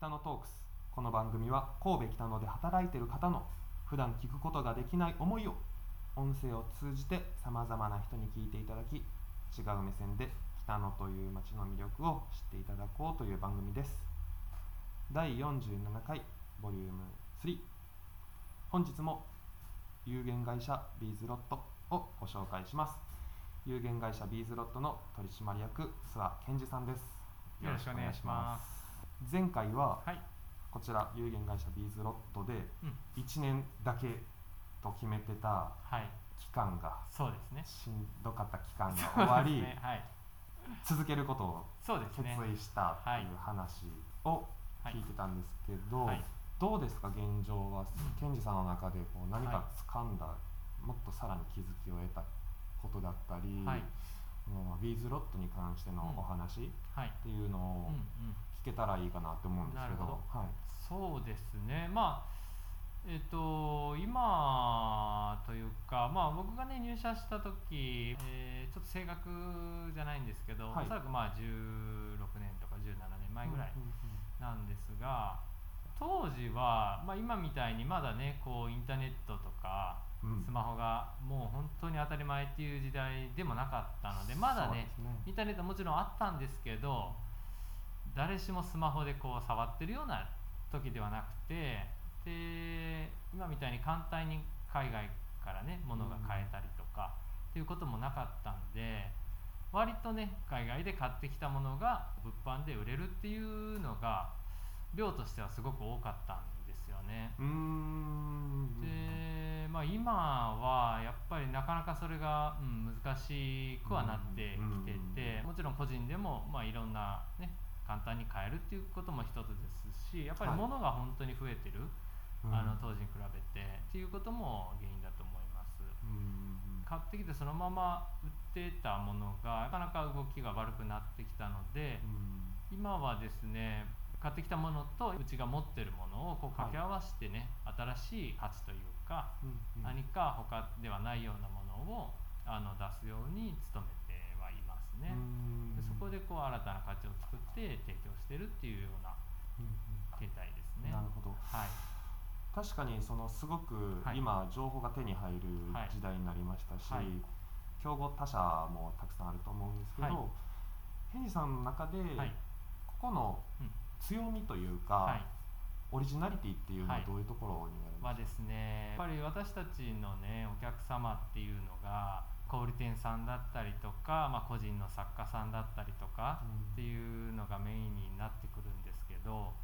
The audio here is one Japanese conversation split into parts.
北野トークスこの番組は神戸北野で働いている方の普段聞くことができない思いを音声を通じてさまざまな人に聞いていただき違う目線で北野という街の魅力を知っていただこうという番組です。第47回ボリューム3本日も有限会社ビーズロットをご紹介します。有限会社ビーズロットの取締役諏訪健二さんです。よろしくお願いします。前回ははい、こちら有限会社ビーズロットでうん、1年だけと決めてたはい、期間がそうですね。しんどかった期間が終わり、ねはい、続けることを決。意したっていう話を聞いてたんですけど、はい。どうですか現状は、ケンジさんの中でこう何かはい。掴んだ、もっとさらに気づきを得たことだったり、はい。もうビーズロットに関してのうんお話っはい、ていうのうん、をうん、聞けたらいいかなと思うんですけど、はい、そうですね。まあ。えっと、今というか、まあ、僕が、ね、入社した時、えーちょっと正確じゃないんですけど、はい。おそらくまあ16年とか17年前ぐらいなんですが、当時は、まあ、今みたいにまだねこうインターネットとかうん。スマホがもう本当に当たり前っていう時代でもなかったのでまだねね。インターネットもちろんあったんですけど誰しもスマホでこう触ってるような時ではなくてで今みたいに簡単に海外からね物が買えたりとか、っていうこともなかったんで割とね海外で買ってきたものが物販で売れるっていうのが量としてはすごく多かったんですよね。で、まあ、今はやっぱりなかなかそれが、うん、難しくはなってきてて、うんもちろん個人でも、まあ、いろんな、ね、簡単に買えるっていうことも一つですしやっぱりはい。物が本当に増えてる、うん。あの当時に比べてっていうことも原因だと思います。うん。買ってきてそのまま売ってたものがなかなか動きが悪くなってきたので、うん。今はですね買ってきたものとうちが持ってるものをこう掛け合わせてね、新しい価値というか、うん何か他ではないようなものをあの出すように努めね。うんでそこでこう新たな価値を作って提供してるっていうような形態ですね。なるほどはい。確かにそのすごくはい今情報が手に入るはい時代になりましたし、はい競合他社もたくさんあると思うんですけど、はいヘンジさんの中で、はい。ここのうん。強みというか、はい。オリジナリティっていうのははいどういうところになりはますですねやっぱり私たちのねお客様っていうのが小売店さんだったりとか、まあ、個人の作家さんだったりとかうん。っていうのがメインになってくるんですけど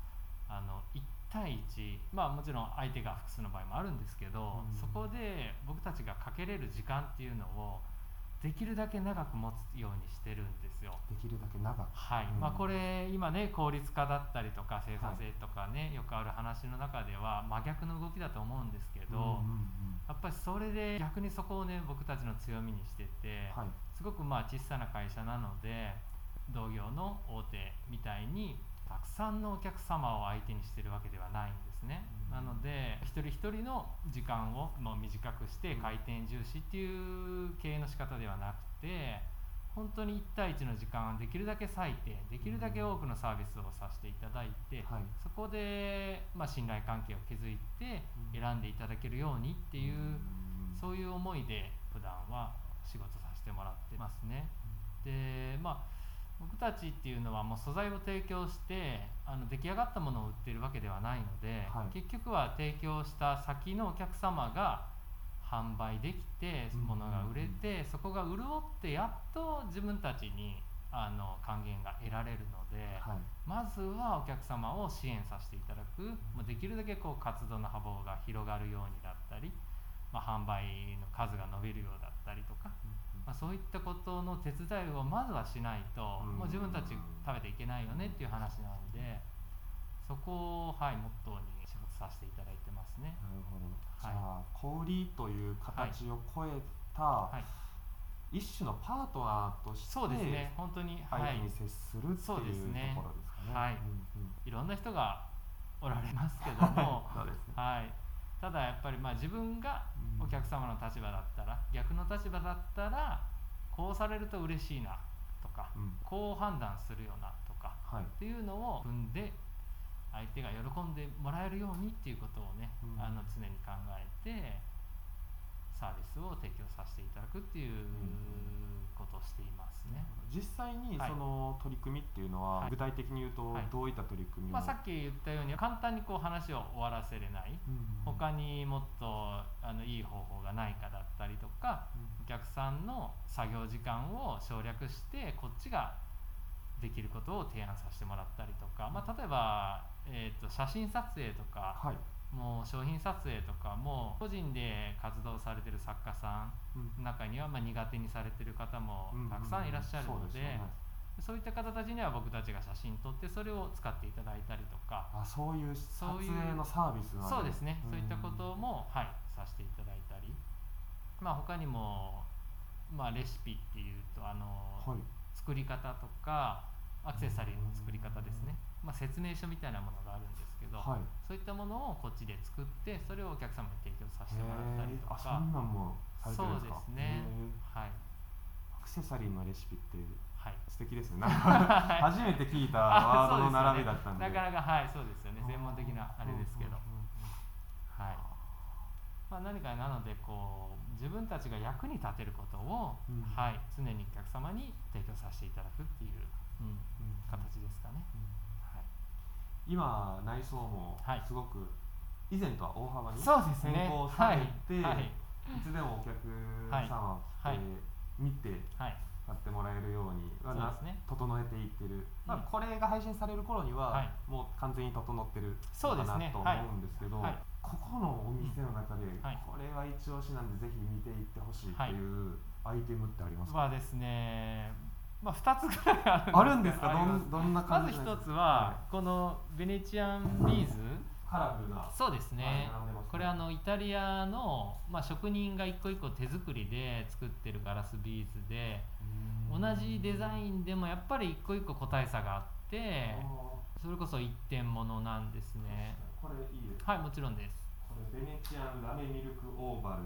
あの1対1まあもちろん相手が複数の場合もあるんですけど、うん。そこで僕たちがかけれる時間っていうのをできるだけ長く持つようにしてるんですよ。できるだけ長く。はい。うん。まあ、これ今ね効率化だったりとか生産性とかね、よくある話の中では真逆の動きだと思うんですけど、うんうんうん。やっぱりそれで逆にそこをね僕たちの強みにしてて、はい。すごくまあ小さな会社なので同業の大手みたいにたくさんのお客様を相手にしてるわけではないんですね、うんなので一人一人の時間をもう短くしてうん。回転重視っていう経営の仕方ではなくて本当に1対1の時間はできるだけ割いてできるだけ多くのサービスをさせていただいて、はい。そこで、まあ、信頼関係を築いてうん。選んでいただけるようにっていう、うん。そういう思いで普段は仕事させてもらってますね。でまあ僕たちっていうのはもう素材を提供してあの出来上がったものを売ってるわけではないので、はい。結局は提供した先のお客様が販売できてうん物が売れて、そこが潤ってやっと自分たちにあの還元が得られるので、はい。まずはお客様を支援させていただく、まあできるだけこう活動の幅が広がるようにだったり、まあ、販売の数が伸びるようだったりとか、まあ、そういったことの手伝いをまずはしないと、うん。もう自分たち食べていけないよねっていう話なのでそこを、はい、モットーに仕事させていただいてますね。なるほど、じはい。ゃあ小売りという形を超えた、はい、一種のパートナーとしてそうですね。本当に、はい。相手に、接するっていうところですかですねね。はい。うんうん。いろんな人がおられますけども。そうですね。はい、ただやっぱりまあ自分がうん。お客様の立場だったら、逆の立場だったらこうされると嬉しいなとか、うん。こう判断するよなとかはい。っていうのを踏んで相手が喜んでもらえるようにっていうことをね、うん。あの常に考えてサービスを提供させていただくっていうことをしていますね。実際にはい。その取り組みっていうのは、はい。具体的に言うとはい。どういった取り組みを、まあ、さっき言ったように簡単にこう話を終わらせれない。うん。他にもっとあのいい方法がないかだったりとかうん。お客さんの作業時間を省略してこっちができることを提案させてもらったりとか、まあ、例えば、えー、と写真撮影とかはい、もう商品撮影とかも個人で活動されてる作家さんうん中にはまあ苦手にされてる方もうんたくさんいらっしゃるので,、そういった方たちには僕たちが写真撮ってそれを使っていただいたりとか。あそういう撮影のサービスなんそうですね、ん。そういったことも、はい、させていただいたり、まあ、他にも、まあ、レシピっていうとあの、はい。作り方とかアクセサリーの作り方ですね、まあ、説明書みたいなものがあるんですけど、はい。そういったものをこっちで作ってそれをお客様に提供させてもらったりとへーあそかんなんもされてるんですか？そうですね。はい。アクセサリーのレシピってはい。素敵ですね。なんか初めて聞いたワードの並びだったんで。なかなかはいそうですよね。専門的なあれですけど、はい。まあ、何かなのでこう自分たちが役に立てることを、うん。はい、常にお客様に提供させていただくっていう、うん、うん形ですかね、うん。はい、今内装もはい。すごく以前とは大幅にそうですね。変更されて、はい。はい。いつでもお客様来は見てはい。買ってもらえるようにはなそうですね。整えていってる、まあうんこれが配信される頃には、はい。もう完全に整ってるそうですねのかなと思うんですけど、ここのお店の中で、はい。これは一押しなんでぜひ見ていってほしいっていうアイテムってありますか、はですね、まあ、2つぐらいああるんでるんですすか？どんどんなまず感じなんです一つはこのベネチアンビーズ。カラフルな。そうですね。これあのイタリアの、まあ、職人が一個一個手作りで作ってるガラスビーズで同じデザインでもやっぱり一個一個個体差があってそれこそ一点物なんですね。これいいですはいもちろんです。これベネチアンラメミルクオーバル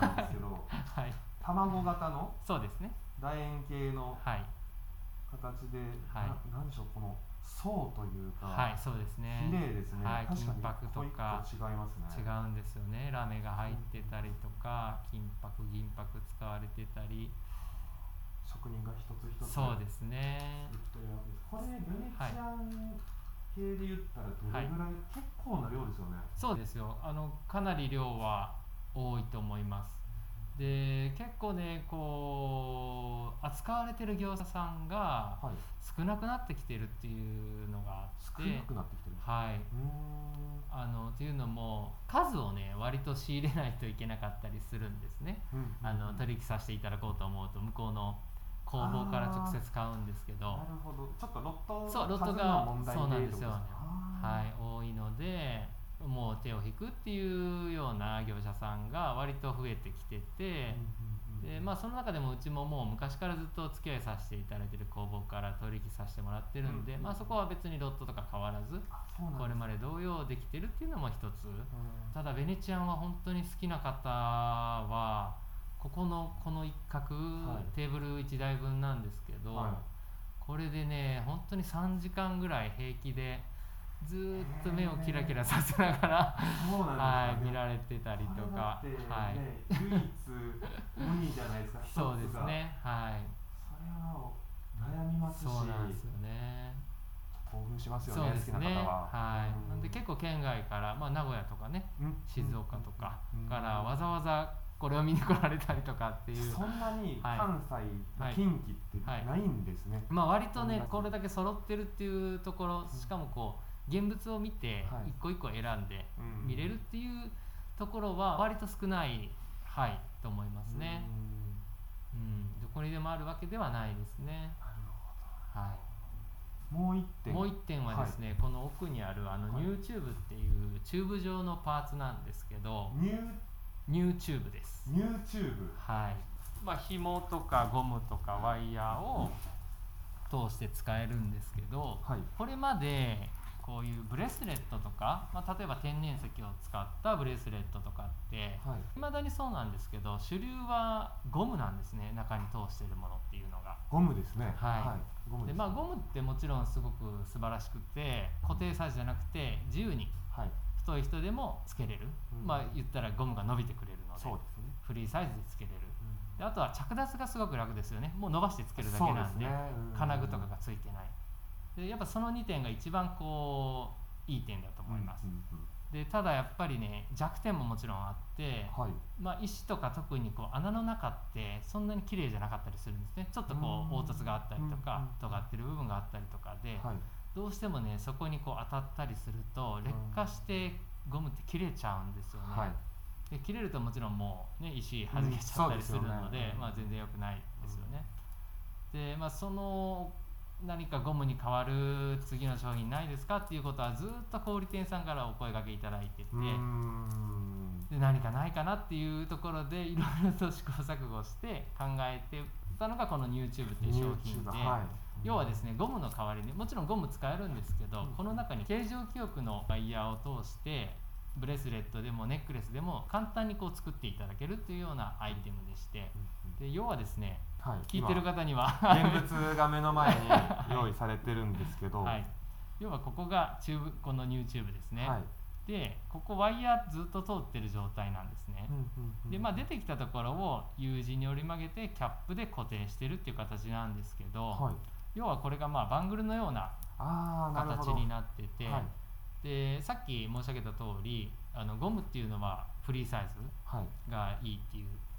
なんですけど。はい。卵型の？そうですね楕円形のはい。形で、はい。ななんでしょうこの層というか、はいそうですね。綺麗ですね、はい確かに金箔とか。違いますね。違うんですよね。ラメが入ってたりとか金箔銀箔使われてたり。職人が一つ一つそうですね。これベネチアン系で言ったらどれぐらい、結構な量ですよね。そうですよ。あのかなり量は多いと思いますで結構ねこう扱われてる業者さんがはい。少なくなってきてるっていうのがあって。少なくなってきてる。はい。うーん。あのっていうのも数をね割と仕入れないといけなかったりするんですね。うんあの取引させていただこうと思うと向こうの工房から直接買うんですけど。なるほど。ちょっとロットそうロット数がの問題そうなんですよってことはい、多いのでもう手を引くっていうような業者さんが割と増えてきてて、でまあ、その中でもうちももう昔からずっとお付き合いさせていただいてる工房から取引させてもらってるんで、うんまあ、そこは別にロットとか変わらずこれまで同様できてるっていうのも一つ。うん。ただベネチアンは本当に好きな方はここのこの一角、はい。テーブル1台分なんですけど、はい。これでね本当に3時間ぐらい平気でずーっと目をキラキラさせながら、はい、見られてたりとか、はい、ね唯一無二じゃないですか そうですねはい。それは悩みますしそうなんですよね。興奮しますよそうね好きですねな方は。はい、うん。なんで結構県外から、まあ、名古屋とかねうん。静岡とかうん。からわざわざこれを見に来られたりとかっていうそんなにはい。関西、はい近畿ってないんですね、まあ割とねうんこれだけ揃ってるっていうところしかもこう現物を見てはい。一個一個選んでうん。見れるっていうところは割と少ないはいと思いますね、うん。うん、どこにでもあるわけではないですね、はどもう一い、点。もう一点はですね、この奥にあるあのはい。ニューチューブっていうチューブ状のパーツなんですけどニュー？ニューチューブです。ニューチューブ。はい。まあ紐とかゴムとかワイヤーを通して使えるんですけど、はい。これまでこういうブレレスレットとか、まあ、例えば天然石を使ったブレスレットとかってはい。未だにそうなんですけど主流はゴムなんですね中に通してるものっていうのが。ゴムですね。はい。ゴムですでまあ、ゴムってもちろんすごく素晴らしくて固定サイズじゃなくて自由にはい。太い人でもつけれる、うん。まあ言ったらゴムが伸びてくれるのでね。フリーサイズでつけれる。うん。であとは着脱がすごく楽ですよね。もう伸ばしてつけるだけなんでね。うん。金具とかがついてないでやっぱその2点が一番こういい点だと思います、うんうんうん。でただやっぱりね弱点ももちろんあって、はい。まあ、石とか特にこう穴の中ってそんなに綺麗じゃなかったりするんですね。ちょっとこううん凹凸があったりとかうん尖ってる部分があったりとかで、はい。どうしてもねそこにこう当たったりすると劣化してゴムって切れちゃうんですよね、はい。で切れるともちろんもう、ね、石弾けちゃったりするので,、うんでね。まあ、全然良くないですよね、で、まあ、その何かゴムに代わる次の商品ないですかっていうことはずっと小売店さんからお声掛けいただいてて、で何かないかなっていうところでいろいろと試行錯誤して考えてたのがこの YouTube っていう商品で、はい。要はですねゴムの代わりにもちろんゴム使えるんですけど、うん。この中に形状記憶のワイヤーを通してブレスレットでもネックレスでも簡単にこう作っていただけるっていうようなアイテムでしてで要はですねはい。聞いてる今方には。現物が目の前に 用意されてるんですけど。はい、要はここがチューブこの YouTube ですね、はい。でここワイヤーずっと通ってる状態なんですね、うんうんうんでまあ、出てきたところを U 字に折り曲げてキャップで固定してるっていう形なんですけど、はい。要はこれがまあバングルのような形になってて、はい。でさっき申し上げた通りあのゴムっていうのはフリーサイズはい。がいいっていうこ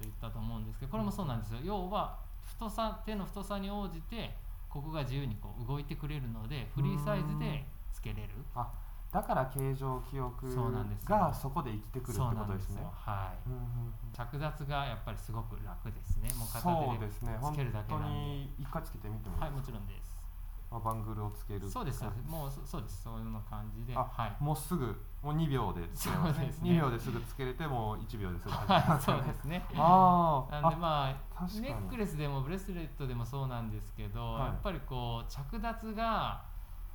とを言ったと思うんですけどこれもそうなんですよ。要は太さ手の太さに応じてここが自由にこう動いてくれるのでフリーサイズでつけれる。あだから形状記憶そうなんですよ。がそこで生きてくるってことですね。なんですよ。はい。うんうんうん。着脱がやっぱりすごく楽ですね。もう片手でつけるだけ当なんで。に一回つけてみてもいいはいもですかちろんです。まあバングルをつけるそうですもうそそうです。そういうの感じで。あはい。もうすぐもう2秒でつけれます。そうですね。2秒ですぐつけれてもう1秒ですぐはいそうですね。あー。なんでまあネックレスでもブレスレットでもそうなんですけど、はい。やっぱりこう着脱が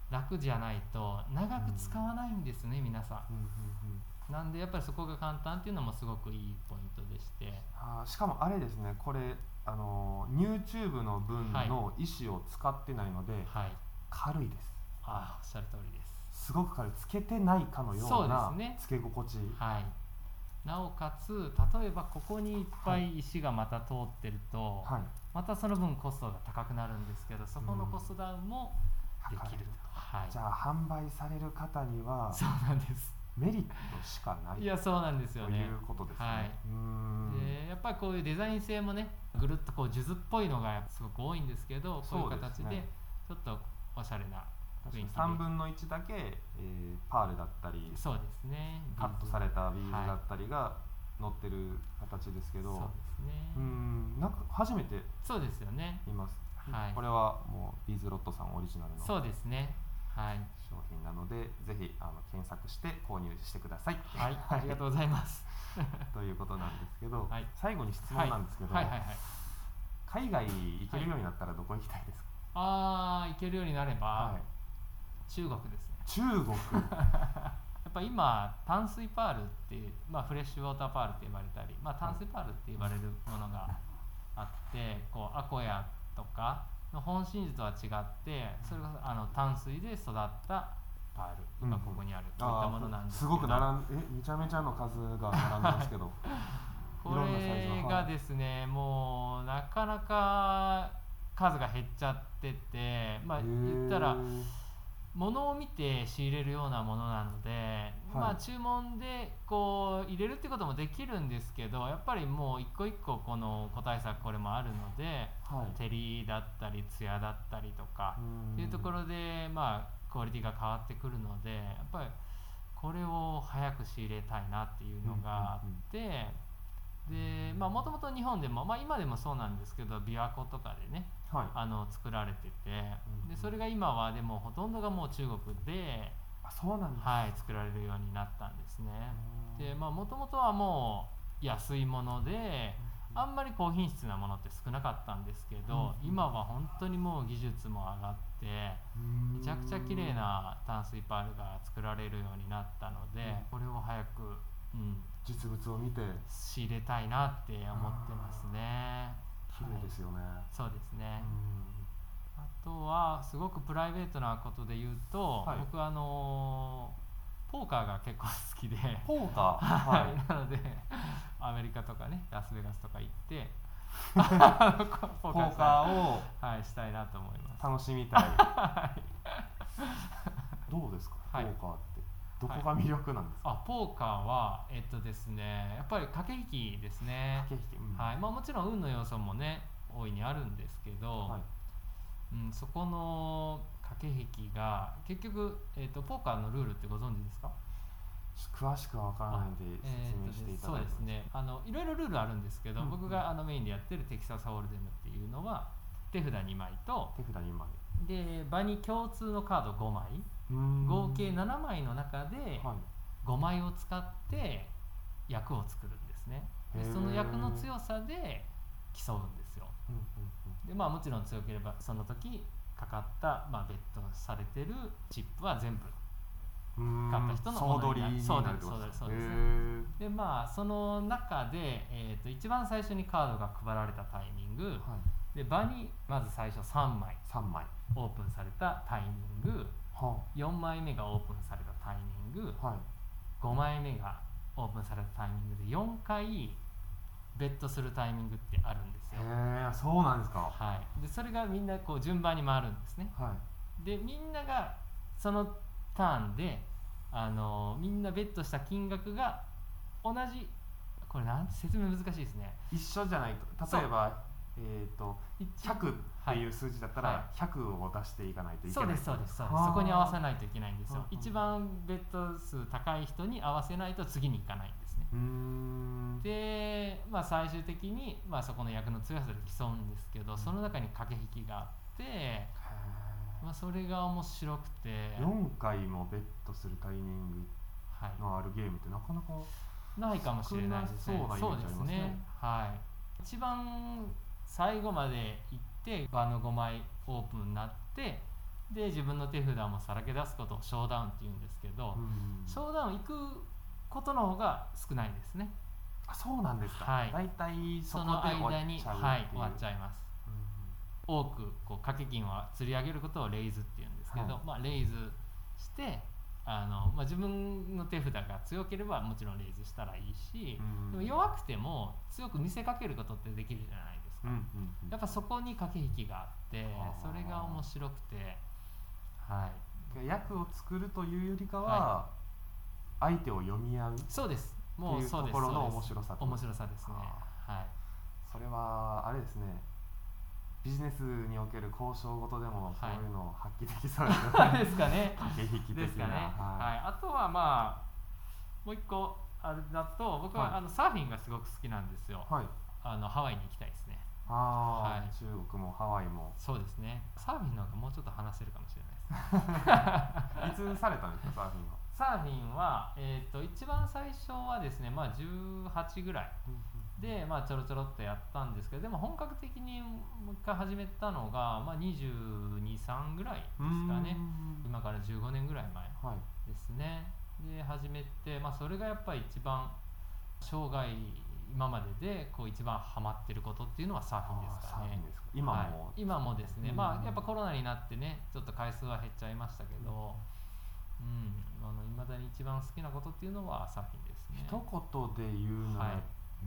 楽じゃないと長く使わないんですね、皆さうんうんうんん。なんでやっぱりそこが簡単っていうのもすごくいいポイントでして。あーしかもあれですねこれあのー YouTube の分の石を使ってないので、はい。軽いです。ああおっしゃる通りです。すごく軽い。つけてないかのよそううなつけ心地。はい。なおかつ例えばここにいっぱい石がまた通ってると、はい。またその分コストが高くなるんですけどそこのコストダウンもできると、はい。じゃあ販売される方にはそうなんですメリットしかないいやそうなんですよね。ということですね。はい。でやっぱりこういうデザイン性もねぐるっとこう数珠っぽいのがすごく多いんですけどこういう形でちょっとおしゃれな雰囲気で。3分の1だけ、えーパールだったりそうですね。カットされたビーズはいだったりが載ってる形ですけど、そうですね。うーん。なんか初めてそうですよね。見ます、はい。これはもうビーズロットさんオリジナルの。そうですねはい。商品なのでぜひあの検索して購入してください。はい。ありがとうございます。ということなんですけど、はい。最後に質問なんですけど、はい。はい。はい。はい。海外行けるようになったらどこ行きたいですか、ああ行けるようになれば、はい。中国ですね。中国？やっぱ今淡水パールっていう、まあ、フレッシュウォーターパールって呼ばれたり、まあ、淡水パールって呼ばれるものがあってこうアコヤとかの本真珠とは違ってそれこそあの淡水で育ったパール。今ここにあるこういったものなんですすごく並んえめちゃめちゃの数が並んでますけど。これがですねもうなかなか数が減っちゃっててまあ言ったら物を見て仕入れるようなものなので、まあ注文でこう入れるってこともできるんですけどやっぱりもう一個一個この個体差これもあるのではい。照りだったり艶だったりとかっていうところでまあクオリティが変わってくるのでやっぱりこれを早く仕入れたいなっていうのがあってでまあもともと日本でも、まあ、今でもそうなんですけど琵琶湖とかでねはい。あの作られててうんでそれが今はでもほとんどがもう中国で、あそうなんです。はい、作られるようになったんですね。うん。でまあもともとはもう安いものであんまり高品質なものって少なかったんですけど、うん今は本当にもう技術も上がってめちゃくちゃ綺麗な淡水パールが作られるようになったので、うん。これを早く、うん、実物を見て仕入れたいなって思ってますね。綺麗ですよね、そうですね、うあとはすごくプライベートなことで言うと、はい。僕あのーポーカーが結構好きで。んポーカー？はい、はい。なのでアメリカとかねラスベガスとか行って ポポーカーをはい、したいなと思います。楽しみたい。どうですか、はい。ポーカーってどこが魅力なんですか、あポーカーはえっとですねやっぱり駆け引きですね。駆け引き、うん。はい。まあ、もちろん運の要素もね大いにあるんですけど、はい。うん、そこの駆け引きが結局、えっとポーカーのルールってご存知ですか？詳しくは分からないので説明していただいてそうですね。あのいろいろルールあるんですけど、うん。僕があのメインでやってるテキサスホールデムっていうのは手札2枚と手札にまで場に共通のカード5枚。で合計7枚の中ではい。5枚を使って役を作るんですね。でその役の強さで競うんですよ。でまあもちろん強ければその時かかった、まあ、ベットされてるチップは全部うん。買った人の総もりにになるそうですなる。ってことそうですでまあその中で、えー、と一番最初にカードが配られたタイミング。はい。で場にまず最初3枚3枚。オープンされたタイミングは4枚目がオープンされたタイミング。あはい。5枚目がオープンされたタイミングで4回ベットするタイミングってあるんですよ、へえそうなんですか。はい、でそれがみんなこう順番に回るんですね。はい。でみんながそのターンであのみんなベットした金額が同じ。これなんて説明難しいですね。一緒じゃないと。例えばえっ、と一100っていう数字だったはら100を出していかないといけない。そうですそうですそうです。はあ。そこに合わせないといけないんですよ。はあ一番ベッド数高い人に合わせないと次に行かないんですね。で、まあ、最終的に、まあ、そこの役の強さで競うんですけどその中に駆け引きがあって、へまあ、それが面白くて、ー4回もベットするタイミングはい、のあるゲームってなかなかないかもしれないですね。そうなイメージありますね。はい。一番最後まで行って場の5枚オープンになってで自分の手札もさらけ出すことをショーダウンって言うんですけど、うん。ショーダウン行くことの方が少ないですね。あそうなんですか、はい。大体そその間にはい終わっちゃいます。うん多くこう掛け金を釣り上げることをレイズって言うんですけど、はい。まあ、レイズしてあの、まあ、自分の手札が強ければもちろんレイズしたらいいし、うん。でも弱くても強く見せかけることってできるじゃないですか、やっぱそこに駆け引きがあってそれが面白くてはい。役を作るというよりかは、相手を読み合うそうです。もううそうです。ところの面白さ面白さですね。はい。それはあれですね。ビジネスにおける交渉ごとでもそういうのを発揮できそうですよね、ですかね。駆け引き的な。ですかね、はい。はあとはまあもう一個あれだと僕は、はい。あのサーフィンがすごく好きなんですよ。い、はい、あのハワイに行きたいですねああ、はい。中国もハワイも。そうですね。サーフィンの方がもうちょっと話せるかもしれないです。ね いつされたんですかサーフィンは、サーフィンは、えー、と一番最初はですね、まあ、18ぐらいで、まあ、ちょろちょろっとやったんですけどでも本格的にもう一回始めたのが、まあ、223ぐらいですかね。今から15年ぐらい前はい。ですね。で始めて、まあ、それがやっぱり一番生涯今まででこう一番ハマってることっていうのはサーフィンですかね。か。今も、はい、今もですね、うん。まあやっぱコロナになってねちょっと回数は減っちゃいましたけど。うん。あの未だに一番好きなことっていうのはサーフィンですね。一言で言うなら、はい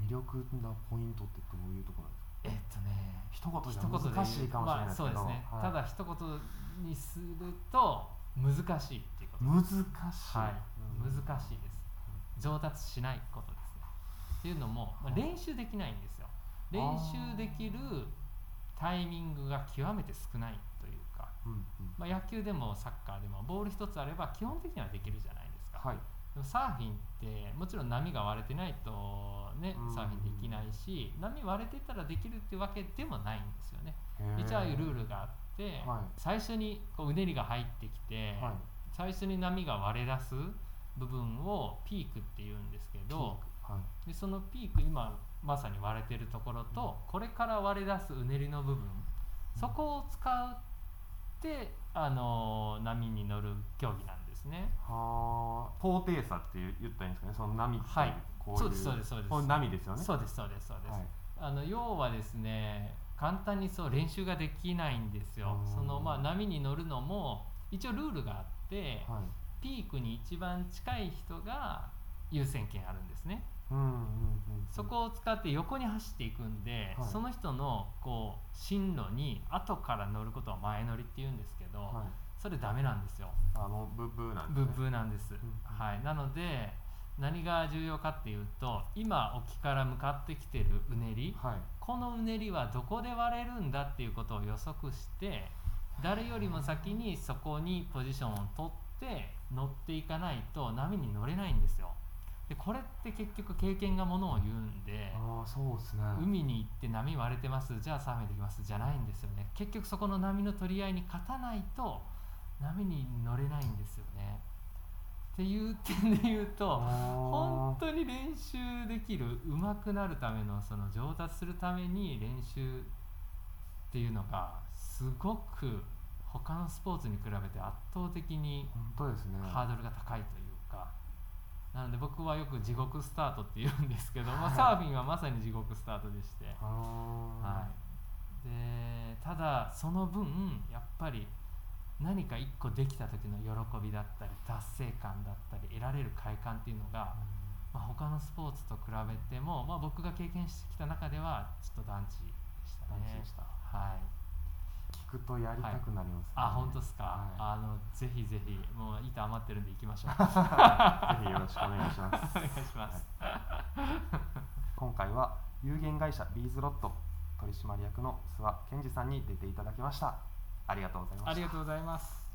魅力なポイントってどういうところですか？えっとね一言じゃ難しいかもしれないけど、まあ、そうですね、はい。ただ一言にすると難しいっていうこと難しい、はい、うん難しいです。上達しないことです。ねっていうのも、まあ、練習できないんですよ。練習できるタイミングが極めて少ないというか、うんうん。まあ、野球でもサッカーでもボール一つあれば基本的にはできるじゃないですか、はい。でもサーフィンってもちろん波が割れてないとねうんサーフィンできないし波割れてたらできるってわけでもないんですよね。一応ああいうルールがあって、はい。最初にこううねりが入ってきて、はい。最初に波が割れ出す部分をピークっていうんですけど、はい。でそのピーク今まさに割れてるところと、これから割れ出すうねりの部分。そこを使ってあの波に乗る競技なんですね。はあ。高低差って言ったらいいんですかね。その波っていう、はい。こういう。そうですそうですそうです。これ波ですよね。そうですそうですそうです、はい。あの要はですね簡単にそう練習ができないんですよ。うん。そのまあ波に乗るのも一応ルールがあってはい。ピークに一番近い人が優先権あるんですねそこを使って横に走っていくんで、はい。その人のこう進路に後から乗ることは前乗りって言うんですけど、はい。それダメなんですよ。あもうブッブーなんですブねッブーなんです、ん。はい、なので何が重要かっていうと今沖から向かってきてるうねりはい。このうねりはどこで割れるんだっていうことを予測して誰よりも先にそこにポジションを取って乗っていかないと波に乗れないんですよでこれって結局経験がものを言うんでああそうですね。海に行って波割れてますじゃあサーフィンできますじゃないんですよね。結局そこの波の取り合いに勝たないと波に乗れないんですよね。っていう点で言うと本当に練習できる上手くなるためのその上達するために練習っていうのがすごく他のスポーツに比べて圧倒的にハードルが高いというかなので僕はよく地獄スタートって言うんですけど、まサーフィンはまさに地獄スタートでして、あはい、でただその分やっぱり何か一個できた時の喜びだったり達成感だったり得られる快感っていうのが、まあ、他のスポーツと比べても、まあ、僕が経験してきた中ではちょっと団地でしたね。団地でした。はい聞くとやりたくなりますね、あ本当ですか、はあのぜひぜひもう板余ってるんで行きましょう。い、ぜひよろしくお願いします。お願いします、今回は有限会社ビーズロット取締役の諏訪健二さんに出ていただきました。ありがとうございました。ありがとうございます